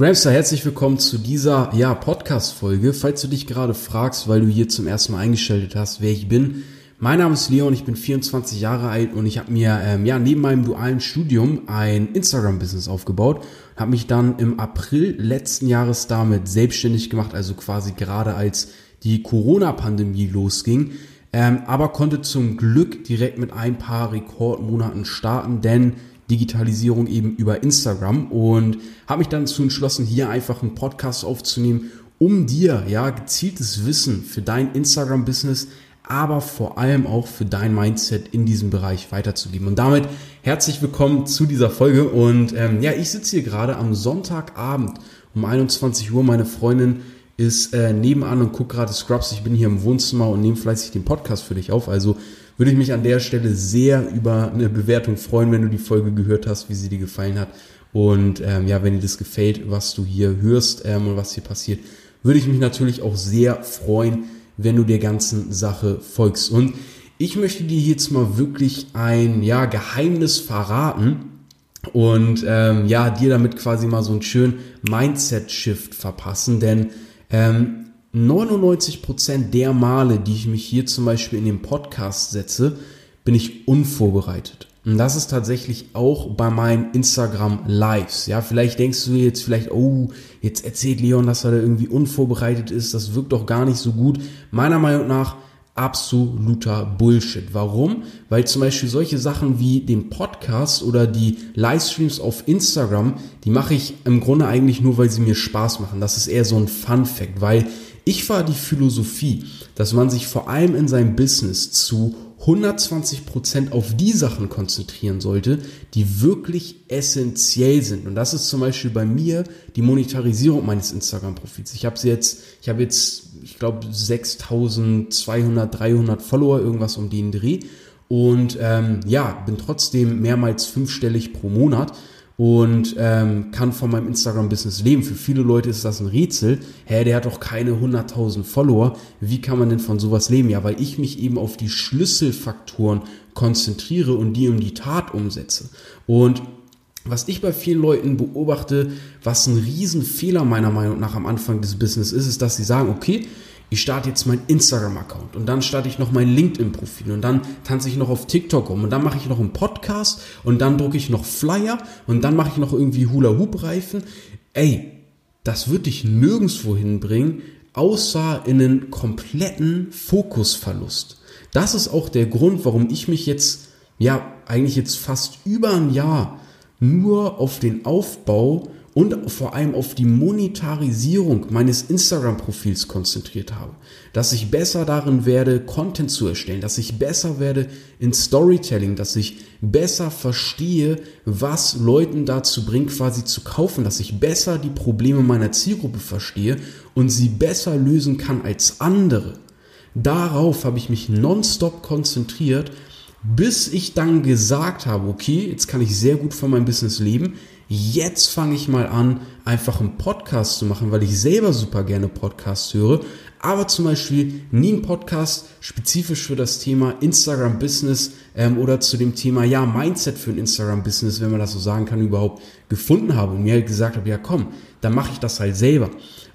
Gramster, herzlich willkommen zu dieser ja, Podcast-Folge. Falls du dich gerade fragst, weil du hier zum ersten Mal eingeschaltet hast, wer ich bin. Mein Name ist Leon, ich bin 24 Jahre alt und ich habe mir ähm, ja, neben meinem dualen Studium ein Instagram-Business aufgebaut. Habe mich dann im April letzten Jahres damit selbstständig gemacht, also quasi gerade als die Corona-Pandemie losging. Ähm, aber konnte zum Glück direkt mit ein paar Rekordmonaten starten, denn Digitalisierung eben über Instagram und habe mich dann dazu entschlossen, hier einfach einen Podcast aufzunehmen, um dir ja gezieltes Wissen für dein Instagram-Business, aber vor allem auch für dein Mindset in diesem Bereich weiterzugeben. Und damit herzlich willkommen zu dieser Folge. Und ähm, ja, ich sitze hier gerade am Sonntagabend um 21 Uhr. Meine Freundin ist äh, nebenan und guckt gerade Scrubs. Ich bin hier im Wohnzimmer und nehme fleißig den Podcast für dich auf. Also würde ich mich an der Stelle sehr über eine Bewertung freuen, wenn du die Folge gehört hast, wie sie dir gefallen hat. Und ähm, ja, wenn dir das gefällt, was du hier hörst ähm, und was hier passiert, würde ich mich natürlich auch sehr freuen, wenn du der ganzen Sache folgst. Und ich möchte dir jetzt mal wirklich ein ja, Geheimnis verraten und ähm, ja, dir damit quasi mal so einen schönen Mindset-Shift verpassen, denn ähm, 99% der Male, die ich mich hier zum Beispiel in den Podcast setze, bin ich unvorbereitet. Und das ist tatsächlich auch bei meinen Instagram Lives. Ja, vielleicht denkst du jetzt vielleicht, oh, jetzt erzählt Leon, dass er da irgendwie unvorbereitet ist. Das wirkt doch gar nicht so gut. Meiner Meinung nach absoluter Bullshit. Warum? Weil zum Beispiel solche Sachen wie den Podcast oder die Livestreams auf Instagram, die mache ich im Grunde eigentlich nur, weil sie mir Spaß machen. Das ist eher so ein Fun Fact, weil ich war die Philosophie, dass man sich vor allem in seinem Business zu 120 Prozent auf die Sachen konzentrieren sollte, die wirklich essentiell sind. Und das ist zum Beispiel bei mir die Monetarisierung meines Instagram-Profils. Ich habe jetzt, ich habe jetzt, ich glaube, 6200, 300 Follower, irgendwas um den Dreh. Und ähm, ja, bin trotzdem mehrmals fünfstellig pro Monat und ähm, kann von meinem Instagram-Business leben. Für viele Leute ist das ein Rätsel. Hä, der hat doch keine 100.000 Follower. Wie kann man denn von sowas leben? Ja, weil ich mich eben auf die Schlüsselfaktoren konzentriere und die um die Tat umsetze. Und was ich bei vielen Leuten beobachte, was ein Riesenfehler meiner Meinung nach am Anfang des Business ist, ist, dass sie sagen, okay, ich starte jetzt meinen Instagram-Account und dann starte ich noch mein LinkedIn-Profil und dann tanze ich noch auf TikTok um und dann mache ich noch einen Podcast und dann drucke ich noch Flyer und dann mache ich noch irgendwie Hula-Hoop-Reifen. Ey, das wird dich nirgendwo hinbringen, außer in einen kompletten Fokusverlust. Das ist auch der Grund, warum ich mich jetzt, ja, eigentlich jetzt fast über ein Jahr nur auf den Aufbau und vor allem auf die Monetarisierung meines Instagram-Profils konzentriert habe. Dass ich besser darin werde, Content zu erstellen, dass ich besser werde in Storytelling, dass ich besser verstehe, was Leuten dazu bringt, quasi zu kaufen, dass ich besser die Probleme meiner Zielgruppe verstehe und sie besser lösen kann als andere. Darauf habe ich mich nonstop konzentriert, bis ich dann gesagt habe, okay, jetzt kann ich sehr gut von meinem Business leben, jetzt fange ich mal an, einfach einen Podcast zu machen, weil ich selber super gerne Podcasts höre, aber zum Beispiel nie einen Podcast spezifisch für das Thema Instagram Business ähm, oder zu dem Thema ja Mindset für ein Instagram Business, wenn man das so sagen kann, überhaupt gefunden habe und mir halt gesagt habe, ja komm, dann mache ich das halt selber.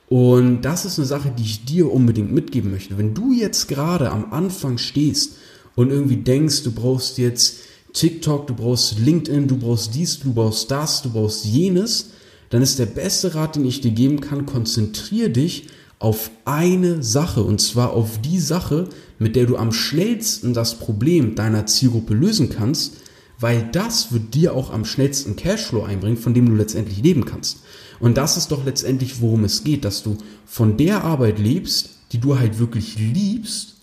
Und das ist eine Sache, die ich dir unbedingt mitgeben möchte. Wenn du jetzt gerade am Anfang stehst und irgendwie denkst, du brauchst jetzt TikTok, du brauchst LinkedIn, du brauchst dies, du brauchst das, du brauchst jenes, dann ist der beste Rat, den ich dir geben kann, konzentrier dich auf eine Sache und zwar auf die Sache, mit der du am schnellsten das Problem deiner Zielgruppe lösen kannst, weil das wird dir auch am schnellsten Cashflow einbringen, von dem du letztendlich leben kannst. Und das ist doch letztendlich, worum es geht, dass du von der Arbeit lebst, die du halt wirklich liebst,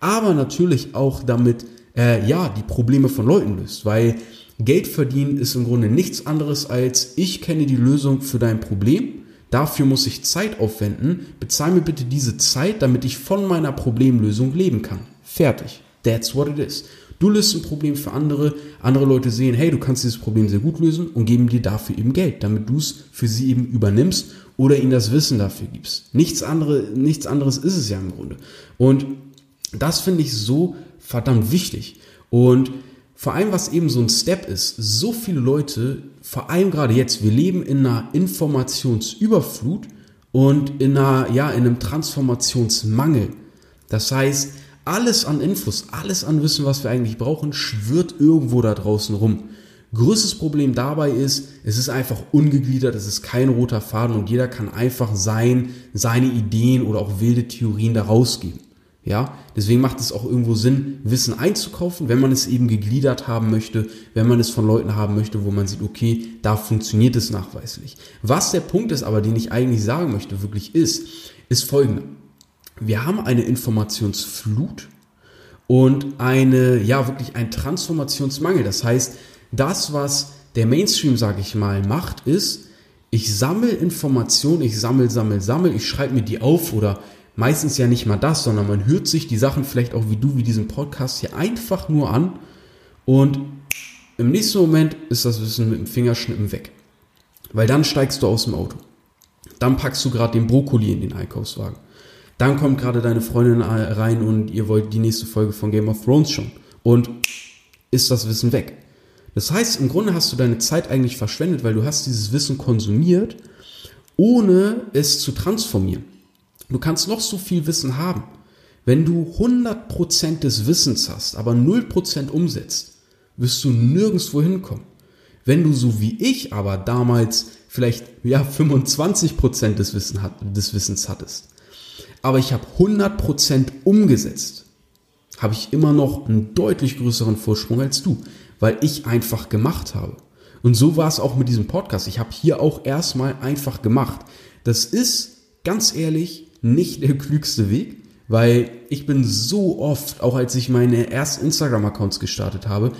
aber natürlich auch damit äh, ja, die Probleme von Leuten löst. Weil Geld verdienen ist im Grunde nichts anderes als, ich kenne die Lösung für dein Problem, dafür muss ich Zeit aufwenden, bezahl mir bitte diese Zeit, damit ich von meiner Problemlösung leben kann. Fertig. That's what it is. Du löst ein Problem für andere, andere Leute sehen, hey, du kannst dieses Problem sehr gut lösen und geben dir dafür eben Geld, damit du es für sie eben übernimmst oder ihnen das Wissen dafür gibst. Nichts, andere, nichts anderes ist es ja im Grunde. Und das finde ich so verdammt wichtig. Und vor allem was eben so ein Step ist, so viele Leute, vor allem gerade jetzt, wir leben in einer Informationsüberflut und in einer, ja, in einem Transformationsmangel. Das heißt, alles an Infos, alles an Wissen, was wir eigentlich brauchen, schwirrt irgendwo da draußen rum. Größtes Problem dabei ist, es ist einfach ungegliedert, es ist kein roter Faden und jeder kann einfach sein, seine Ideen oder auch wilde Theorien da rausgeben. Ja, deswegen macht es auch irgendwo Sinn, Wissen einzukaufen, wenn man es eben gegliedert haben möchte, wenn man es von Leuten haben möchte, wo man sieht, okay, da funktioniert es nachweislich. Was der Punkt ist aber, den ich eigentlich sagen möchte, wirklich ist, ist folgender. Wir haben eine Informationsflut und eine, ja, wirklich ein Transformationsmangel. Das heißt, das, was der Mainstream, sage ich mal, macht, ist, ich sammle Informationen, ich sammle, sammle, sammle, ich schreibe mir die auf oder meistens ja nicht mal das, sondern man hört sich die Sachen vielleicht auch wie du, wie diesen Podcast hier einfach nur an und im nächsten Moment ist das Wissen mit dem Fingerschnippen weg. Weil dann steigst du aus dem Auto. Dann packst du gerade den Brokkoli in den Einkaufswagen. Dann kommt gerade deine Freundin rein und ihr wollt die nächste Folge von Game of Thrones schon. Und ist das Wissen weg. Das heißt, im Grunde hast du deine Zeit eigentlich verschwendet, weil du hast dieses Wissen konsumiert, ohne es zu transformieren. Du kannst noch so viel Wissen haben. Wenn du 100% des Wissens hast, aber 0% umsetzt, wirst du nirgendwo hinkommen. Wenn du so wie ich aber damals vielleicht ja 25% des, Wissen hat, des Wissens hattest, aber ich habe 100% umgesetzt, habe ich immer noch einen deutlich größeren Vorsprung als du weil ich einfach gemacht habe. Und so war es auch mit diesem Podcast. Ich habe hier auch erstmal einfach gemacht. Das ist, ganz ehrlich, nicht der klügste Weg, weil ich bin so oft, auch als ich meine ersten Instagram-Accounts gestartet habe,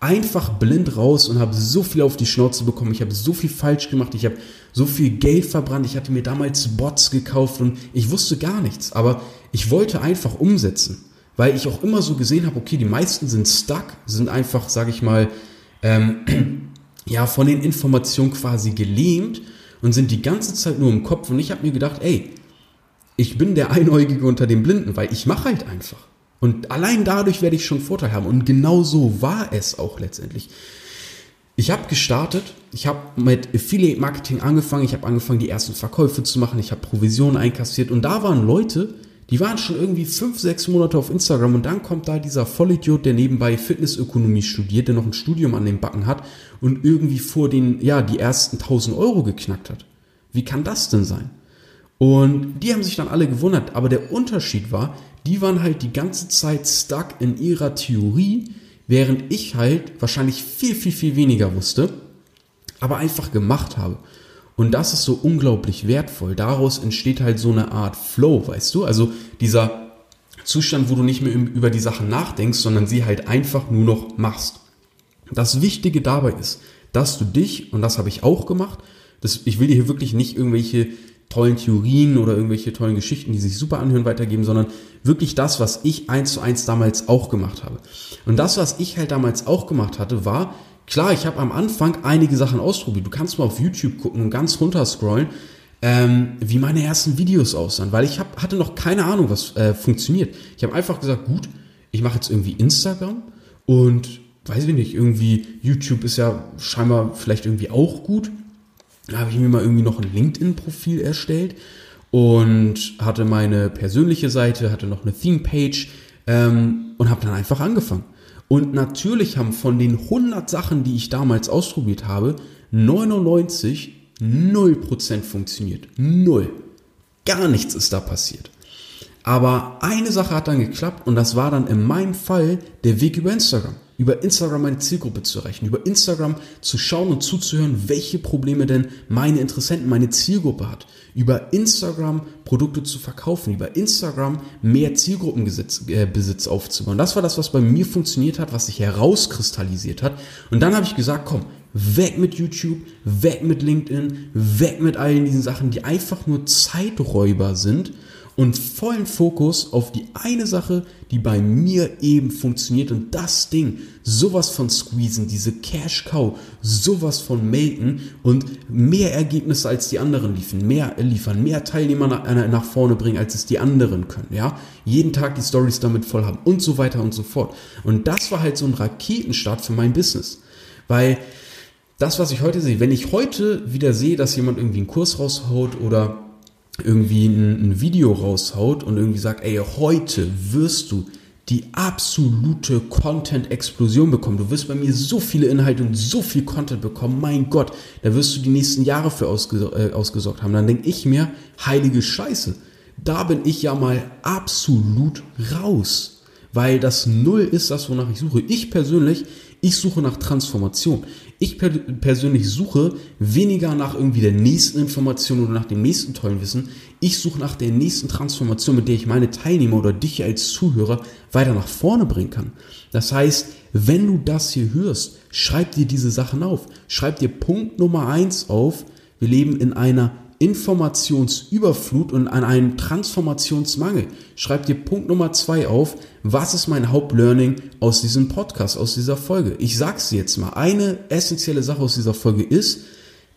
einfach blind raus und habe so viel auf die Schnauze bekommen. Ich habe so viel falsch gemacht. Ich habe so viel Geld verbrannt. Ich hatte mir damals Bots gekauft und ich wusste gar nichts. Aber ich wollte einfach umsetzen weil ich auch immer so gesehen habe, okay, die meisten sind stuck, sind einfach, sage ich mal, ähm, ja, von den Informationen quasi gelähmt und sind die ganze Zeit nur im Kopf. Und ich habe mir gedacht, ey, ich bin der Einäugige unter den Blinden, weil ich mache halt einfach. Und allein dadurch werde ich schon Vorteil haben. Und genau so war es auch letztendlich. Ich habe gestartet, ich habe mit Affiliate Marketing angefangen, ich habe angefangen, die ersten Verkäufe zu machen, ich habe Provisionen einkassiert und da waren Leute, die waren schon irgendwie fünf, sechs Monate auf Instagram und dann kommt da dieser Vollidiot, der nebenbei Fitnessökonomie studiert, der noch ein Studium an den Backen hat und irgendwie vor den, ja, die ersten 1000 Euro geknackt hat. Wie kann das denn sein? Und die haben sich dann alle gewundert, aber der Unterschied war, die waren halt die ganze Zeit stuck in ihrer Theorie, während ich halt wahrscheinlich viel, viel, viel weniger wusste, aber einfach gemacht habe. Und das ist so unglaublich wertvoll. Daraus entsteht halt so eine Art Flow, weißt du? Also dieser Zustand, wo du nicht mehr über die Sachen nachdenkst, sondern sie halt einfach nur noch machst. Das Wichtige dabei ist, dass du dich, und das habe ich auch gemacht, das, ich will dir hier wirklich nicht irgendwelche tollen Theorien oder irgendwelche tollen Geschichten, die sich super anhören, weitergeben, sondern wirklich das, was ich eins zu eins damals auch gemacht habe. Und das, was ich halt damals auch gemacht hatte, war, Klar, ich habe am Anfang einige Sachen ausprobiert. Du kannst mal auf YouTube gucken und ganz runter scrollen, ähm, wie meine ersten Videos aussahen, weil ich hab, hatte noch keine Ahnung, was äh, funktioniert. Ich habe einfach gesagt, gut, ich mache jetzt irgendwie Instagram und weiß ich nicht, irgendwie YouTube ist ja scheinbar vielleicht irgendwie auch gut. Da habe ich mir mal irgendwie noch ein LinkedIn-Profil erstellt und hatte meine persönliche Seite, hatte noch eine Theme-Page ähm, und habe dann einfach angefangen. Und natürlich haben von den 100 Sachen, die ich damals ausprobiert habe, 99 0% funktioniert. Null. Gar nichts ist da passiert. Aber eine Sache hat dann geklappt und das war dann in meinem Fall der Weg über Instagram über Instagram meine Zielgruppe zu erreichen, über Instagram zu schauen und zuzuhören, welche Probleme denn meine Interessenten, meine Zielgruppe hat, über Instagram Produkte zu verkaufen, über Instagram mehr Zielgruppenbesitz äh, aufzubauen. Das war das, was bei mir funktioniert hat, was sich herauskristallisiert hat. Und dann habe ich gesagt, komm, weg mit YouTube, weg mit LinkedIn, weg mit all diesen Sachen, die einfach nur Zeiträuber sind und vollen Fokus auf die eine Sache, die bei mir eben funktioniert und das Ding sowas von squeezen, diese Cash Cow, sowas von melken und mehr Ergebnisse als die anderen liefern, mehr liefern, mehr Teilnehmer nach, äh, nach vorne bringen, als es die anderen können, ja. Jeden Tag die Stories damit voll haben und so weiter und so fort. Und das war halt so ein Raketenstart für mein Business. Weil das, was ich heute sehe, wenn ich heute wieder sehe, dass jemand irgendwie einen Kurs raushaut oder irgendwie ein, ein Video raushaut und irgendwie sagt, ey, heute wirst du die absolute Content-Explosion bekommen. Du wirst bei mir so viele Inhalte und so viel Content bekommen. Mein Gott, da wirst du die nächsten Jahre für ausges äh, ausgesorgt haben. Dann denke ich mir, heilige Scheiße, da bin ich ja mal absolut raus. Weil das Null ist das, wonach ich suche. Ich persönlich, ich suche nach Transformation. Ich per persönlich suche weniger nach irgendwie der nächsten Information oder nach dem nächsten tollen Wissen. Ich suche nach der nächsten Transformation, mit der ich meine Teilnehmer oder dich als Zuhörer weiter nach vorne bringen kann. Das heißt, wenn du das hier hörst, schreib dir diese Sachen auf. Schreib dir Punkt Nummer eins auf. Wir leben in einer Informationsüberflut und an einen Transformationsmangel. Schreib dir Punkt Nummer zwei auf. Was ist mein Hauptlearning aus diesem Podcast, aus dieser Folge? Ich sag's dir jetzt mal. Eine essentielle Sache aus dieser Folge ist,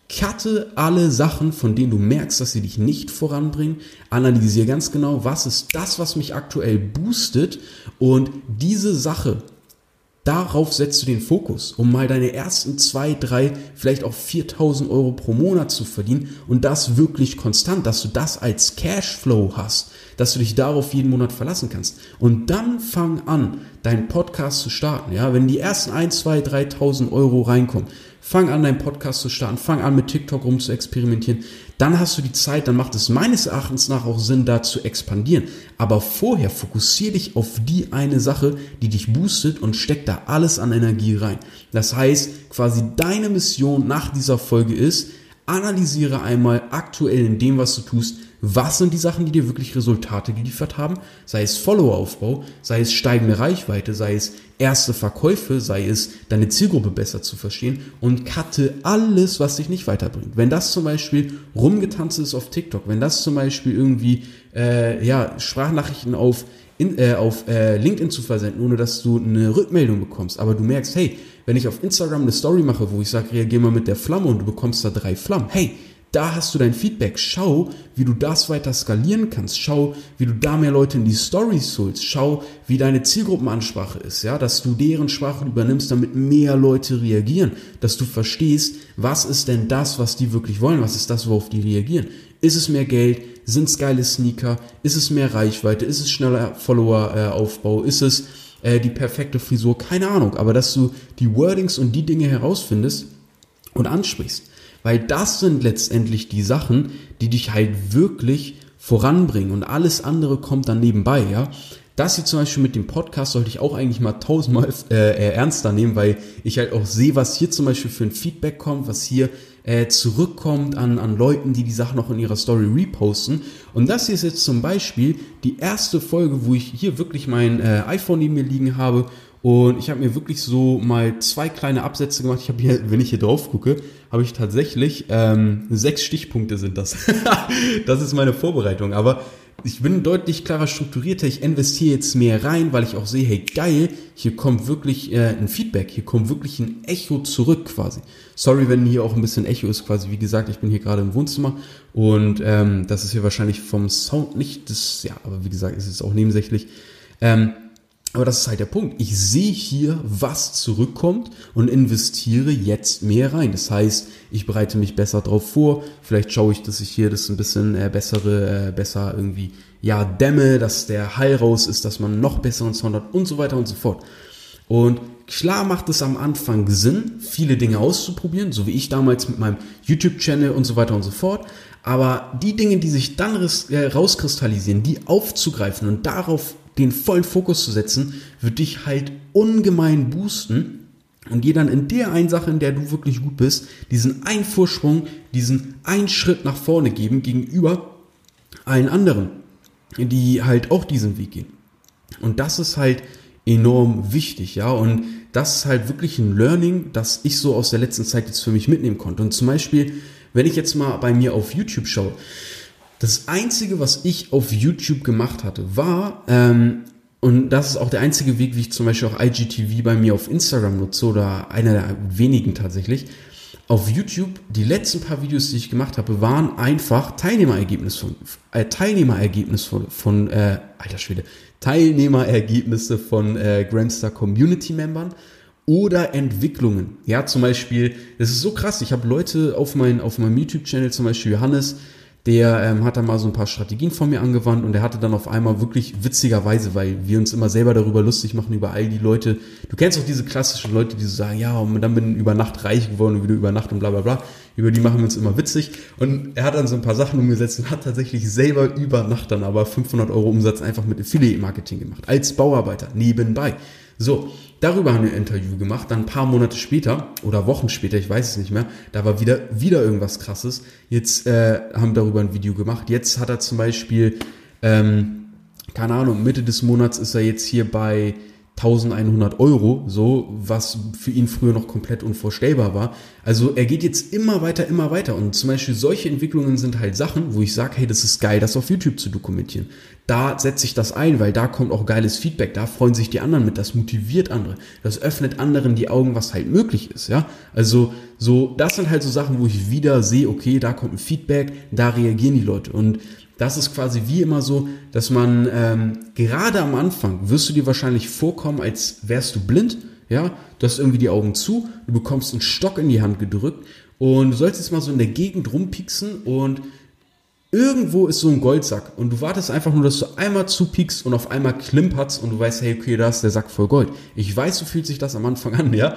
Cutte alle Sachen, von denen du merkst, dass sie dich nicht voranbringen. Analysiere ganz genau, was ist das, was mich aktuell boostet. Und diese Sache Darauf setzt du den Fokus, um mal deine ersten zwei, drei, vielleicht auch 4000 Euro pro Monat zu verdienen und das wirklich konstant, dass du das als Cashflow hast, dass du dich darauf jeden Monat verlassen kannst. Und dann fang an, deinen Podcast zu starten. Ja, wenn die ersten ein, zwei, 3.000 Euro reinkommen, fang an, deinen Podcast zu starten, fang an, mit TikTok rum zu experimentieren. Dann hast du die Zeit, dann macht es meines Erachtens nach auch Sinn, da zu expandieren. Aber vorher fokussiere dich auf die eine Sache, die dich boostet und steck da alles an Energie rein. Das heißt, quasi deine Mission nach dieser Folge ist, analysiere einmal aktuell in dem, was du tust, was sind die Sachen, die dir wirklich Resultate geliefert haben, sei es Follower-Aufbau, sei es steigende Reichweite, sei es erste Verkäufe, sei es deine Zielgruppe besser zu verstehen und cutte alles, was dich nicht weiterbringt. Wenn das zum Beispiel rumgetanzt ist auf TikTok, wenn das zum Beispiel irgendwie äh, ja, Sprachnachrichten auf in, äh, auf äh, LinkedIn zu versenden, ohne dass du eine Rückmeldung bekommst. Aber du merkst, hey, wenn ich auf Instagram eine Story mache, wo ich sage, reagier mal mit der Flamme und du bekommst da drei Flammen, hey, da hast du dein Feedback. Schau, wie du das weiter skalieren kannst. Schau, wie du da mehr Leute in die Stories holst. Schau, wie deine Zielgruppenansprache ist, ja, dass du deren Sprache übernimmst, damit mehr Leute reagieren. Dass du verstehst, was ist denn das, was die wirklich wollen? Was ist das, worauf die reagieren? Ist es mehr Geld? Sind es geile Sneaker? Ist es mehr Reichweite? Ist es schneller Follower-Aufbau? Ist es äh, die perfekte Frisur? Keine Ahnung. Aber dass du die Wordings und die Dinge herausfindest und ansprichst. Weil das sind letztendlich die Sachen, die dich halt wirklich voranbringen und alles andere kommt dann nebenbei, ja. Das hier zum Beispiel mit dem Podcast sollte ich auch eigentlich mal tausendmal äh, ernster nehmen, weil ich halt auch sehe, was hier zum Beispiel für ein Feedback kommt, was hier äh, zurückkommt an, an Leuten, die die Sachen noch in ihrer Story reposten. Und das hier ist jetzt zum Beispiel die erste Folge, wo ich hier wirklich mein äh, iPhone neben mir liegen habe und ich habe mir wirklich so mal zwei kleine Absätze gemacht. Ich habe hier, wenn ich hier drauf gucke, habe ich tatsächlich ähm, sechs Stichpunkte sind das. das ist meine Vorbereitung. Aber ich bin deutlich klarer strukturierter. Ich investiere jetzt mehr rein, weil ich auch sehe, hey geil, hier kommt wirklich äh, ein Feedback, hier kommt wirklich ein Echo zurück quasi. Sorry, wenn hier auch ein bisschen Echo ist quasi. Wie gesagt, ich bin hier gerade im Wohnzimmer und ähm, das ist hier wahrscheinlich vom Sound nicht das, ja, aber wie gesagt, es ist auch nebensächlich. Ähm, aber das ist halt der Punkt. Ich sehe hier, was zurückkommt und investiere jetzt mehr rein. Das heißt, ich bereite mich besser drauf vor. Vielleicht schaue ich, dass ich hier das ein bisschen äh, bessere, äh, besser irgendwie, ja, dämme, dass der Hall raus ist, dass man noch besseren Sound hat und so weiter und so fort. Und klar macht es am Anfang Sinn, viele Dinge auszuprobieren, so wie ich damals mit meinem YouTube-Channel und so weiter und so fort. Aber die Dinge, die sich dann äh, rauskristallisieren, die aufzugreifen und darauf den vollen Fokus zu setzen, wird dich halt ungemein boosten und dir dann in der einen Sache, in der du wirklich gut bist, diesen einen Vorsprung, diesen einen Schritt nach vorne geben gegenüber allen anderen, die halt auch diesen Weg gehen. Und das ist halt enorm wichtig, ja, und das ist halt wirklich ein Learning, das ich so aus der letzten Zeit jetzt für mich mitnehmen konnte. Und zum Beispiel, wenn ich jetzt mal bei mir auf YouTube schaue, Das Einzige, was ich auf YouTube gemacht hatte, war, ähm, und das ist auch der einzige Weg, wie ich zum Beispiel auch IGTV bei mir auf Instagram nutze oder einer der wenigen tatsächlich. Auf YouTube, die letzten paar Videos, die ich gemacht habe, waren einfach Teilnehmerergebnisse von, äh, Teilnehmerergebnisse von, von äh, alter Schwede, Teilnehmerergebnisse von äh, Grandstar Community Membern oder Entwicklungen. Ja, zum Beispiel, das ist so krass. Ich habe Leute auf, mein, auf meinem YouTube-Channel, zum Beispiel Johannes, der ähm, hat dann mal so ein paar Strategien von mir angewandt und der hatte dann auf einmal wirklich witzigerweise, weil wir uns immer selber darüber lustig machen, über all die Leute. Du kennst auch diese klassischen Leute, die so sagen, ja, und dann bin ich über Nacht reich geworden und wieder über Nacht und bla bla bla. Über die machen wir uns immer witzig. Und er hat dann so ein paar Sachen umgesetzt und hat tatsächlich selber über Nacht dann aber 500 Euro Umsatz einfach mit Affiliate-Marketing gemacht. Als Bauarbeiter, nebenbei. So, darüber haben wir ein Interview gemacht. Dann ein paar Monate später oder Wochen später, ich weiß es nicht mehr, da war wieder, wieder irgendwas krasses. Jetzt äh, haben darüber ein Video gemacht. Jetzt hat er zum Beispiel, ähm, keine Ahnung, Mitte des Monats ist er jetzt hier bei 1100 Euro, so, was für ihn früher noch komplett unvorstellbar war. Also er geht jetzt immer weiter, immer weiter. Und zum Beispiel solche Entwicklungen sind halt Sachen, wo ich sage, hey, das ist geil, das auf YouTube zu dokumentieren. Da setze ich das ein, weil da kommt auch geiles Feedback, da freuen sich die anderen mit, das motiviert andere, das öffnet anderen die Augen, was halt möglich ist, ja. Also so, das sind halt so Sachen, wo ich wieder sehe, okay, da kommt ein Feedback, da reagieren die Leute. Und das ist quasi wie immer so, dass man ähm, gerade am Anfang wirst du dir wahrscheinlich vorkommen, als wärst du blind, ja, du hast irgendwie die Augen zu, du bekommst einen Stock in die Hand gedrückt und du sollst jetzt mal so in der Gegend rumpixen und irgendwo ist so ein Goldsack und du wartest einfach nur, dass du einmal zupiekst und auf einmal klimpert's und du weißt, hey, okay, da ist der Sack voll Gold. Ich weiß, so fühlt sich das am Anfang an, ja.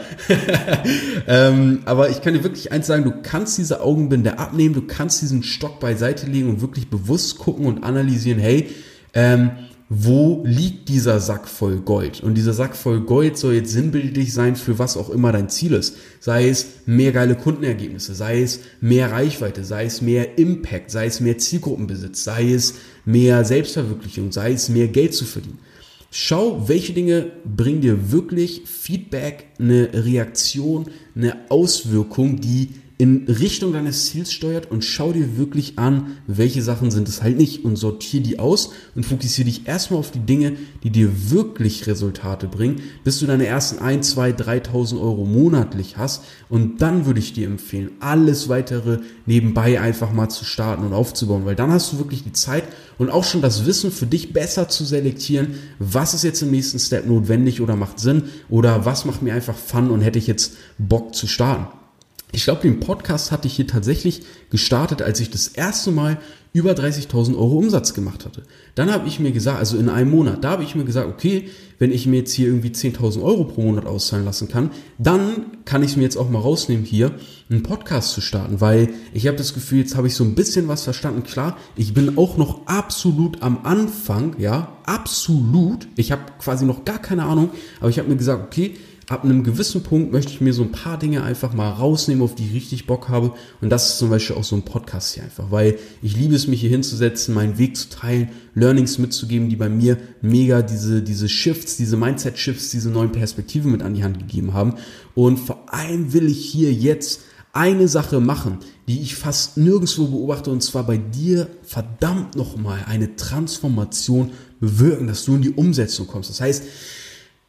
ähm, aber ich kann dir wirklich eins sagen, du kannst diese Augenbinde abnehmen, du kannst diesen Stock beiseite legen und wirklich bewusst gucken und analysieren, hey, ähm, wo liegt dieser Sack voll Gold? Und dieser Sack voll Gold soll jetzt sinnbildlich sein für was auch immer dein Ziel ist. Sei es mehr geile Kundenergebnisse, sei es mehr Reichweite, sei es mehr Impact, sei es mehr Zielgruppenbesitz, sei es mehr Selbstverwirklichung, sei es mehr Geld zu verdienen. Schau, welche Dinge bringen dir wirklich Feedback, eine Reaktion, eine Auswirkung, die in Richtung deines Ziels steuert und schau dir wirklich an, welche Sachen sind es halt nicht und sortiere die aus und fokussiere dich erstmal auf die Dinge, die dir wirklich Resultate bringen, bis du deine ersten 1, 2, 3.000 Euro monatlich hast und dann würde ich dir empfehlen, alles weitere nebenbei einfach mal zu starten und aufzubauen, weil dann hast du wirklich die Zeit und auch schon das Wissen für dich besser zu selektieren, was ist jetzt im nächsten Step notwendig oder macht Sinn oder was macht mir einfach Fun und hätte ich jetzt Bock zu starten. Ich glaube, den Podcast hatte ich hier tatsächlich gestartet, als ich das erste Mal über 30.000 Euro Umsatz gemacht hatte. Dann habe ich mir gesagt, also in einem Monat, da habe ich mir gesagt, okay, wenn ich mir jetzt hier irgendwie 10.000 Euro pro Monat auszahlen lassen kann, dann kann ich es mir jetzt auch mal rausnehmen, hier einen Podcast zu starten, weil ich habe das Gefühl, jetzt habe ich so ein bisschen was verstanden. Klar, ich bin auch noch absolut am Anfang, ja, absolut. Ich habe quasi noch gar keine Ahnung, aber ich habe mir gesagt, okay, ab einem gewissen Punkt möchte ich mir so ein paar Dinge einfach mal rausnehmen, auf die ich richtig Bock habe. Und das ist zum Beispiel auch so ein Podcast hier einfach, weil ich liebe es, mich hier hinzusetzen, meinen Weg zu teilen, Learnings mitzugeben, die bei mir mega diese, diese Shifts, diese Mindset-Shifts, diese neuen Perspektiven mit an die Hand gegeben haben. Und vor allem will ich hier jetzt eine Sache machen, die ich fast nirgendwo beobachte, und zwar bei dir verdammt nochmal eine Transformation bewirken, dass du in die Umsetzung kommst. Das heißt,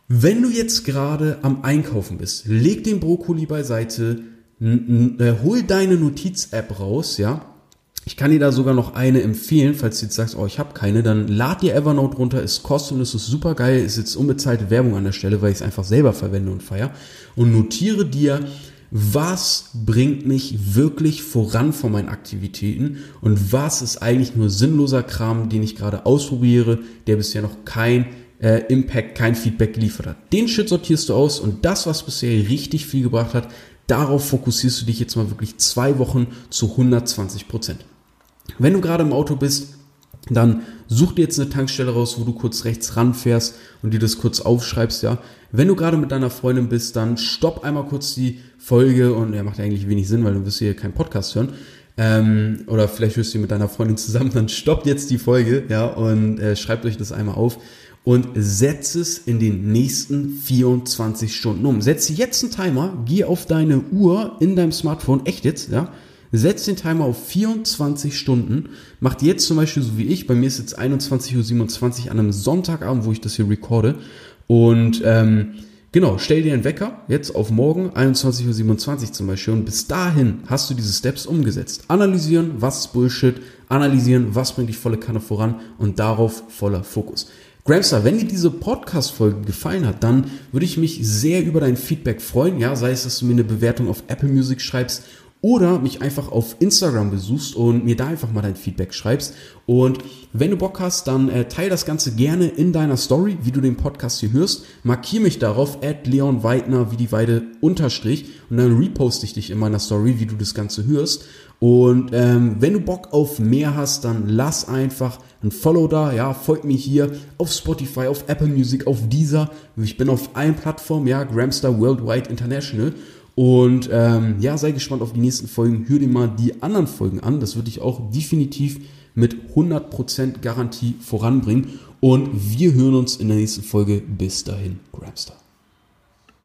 wenn du jetzt gerade am Einkaufen bist, leg den Brokkoli beiseite, äh, hol deine Notiz-App raus, ja. Ich kann dir da sogar noch eine empfehlen, falls du jetzt sagst, oh, ich habe keine, dann lad dir Evernote runter, ist kostenlos, ist super geil, ist jetzt unbezahlte Werbung an der Stelle, weil ich es einfach selber verwende und feier. Und notiere dir, was bringt mich wirklich voran von meinen Aktivitäten und was ist eigentlich nur sinnloser Kram, den ich gerade ausprobiere, der bisher noch kein äh, Impact, kein Feedback geliefert hat. Den Shit sortierst du aus und das, was bisher richtig viel gebracht hat, darauf fokussierst du dich jetzt mal wirklich zwei Wochen zu 120 Prozent. Wenn du gerade im Auto bist, dann such dir jetzt eine Tankstelle raus, wo du kurz rechts ranfährst und dir das kurz aufschreibst, ja. Wenn du gerade mit deiner Freundin bist, dann stopp einmal kurz die Folge und er ja, macht eigentlich wenig Sinn, weil du wirst hier keinen Podcast hören. Ähm, oder vielleicht hörst du mit deiner Freundin zusammen, dann stoppt jetzt die Folge, ja, und äh, schreibt euch das einmal auf und setz es in den nächsten 24 Stunden um. Setz jetzt einen Timer, geh auf deine Uhr in deinem Smartphone, echt jetzt, ja, setzt den Timer auf 24 Stunden, macht jetzt zum Beispiel so wie ich, bei mir ist jetzt 21.27 Uhr an einem Sonntagabend, wo ich das hier recorde und ähm, Genau, stell dir einen Wecker, jetzt auf morgen, 21.27 Uhr zum Beispiel, und bis dahin hast du diese Steps umgesetzt. Analysieren, was ist Bullshit, analysieren, was bringt dich volle Kanne voran und darauf voller Fokus. Gramstar, wenn dir diese Podcast-Folge gefallen hat, dann würde ich mich sehr über dein Feedback freuen. Ja, sei es, dass du mir eine Bewertung auf Apple Music schreibst oder mich einfach auf Instagram besuchst und mir da einfach mal dein Feedback schreibst. Und wenn du Bock hast, dann äh, teile das Ganze gerne in deiner Story, wie du den Podcast hier hörst. Markier mich darauf, at Leon Weidner, wie die Weide unterstrich. Und dann reposte ich dich in meiner Story, wie du das Ganze hörst. Und ähm, wenn du Bock auf mehr hast, dann lass einfach ein Follow da. Ja, folgt mir hier auf Spotify, auf Apple Music, auf Deezer. Ich bin auf allen Plattformen, ja, Gramstar Worldwide International. Und ähm, ja, sei gespannt auf die nächsten Folgen. Hör dir mal die anderen Folgen an. Das würde ich auch definitiv mit 100% Garantie voranbringen. Und wir hören uns in der nächsten Folge. Bis dahin, Grabstar.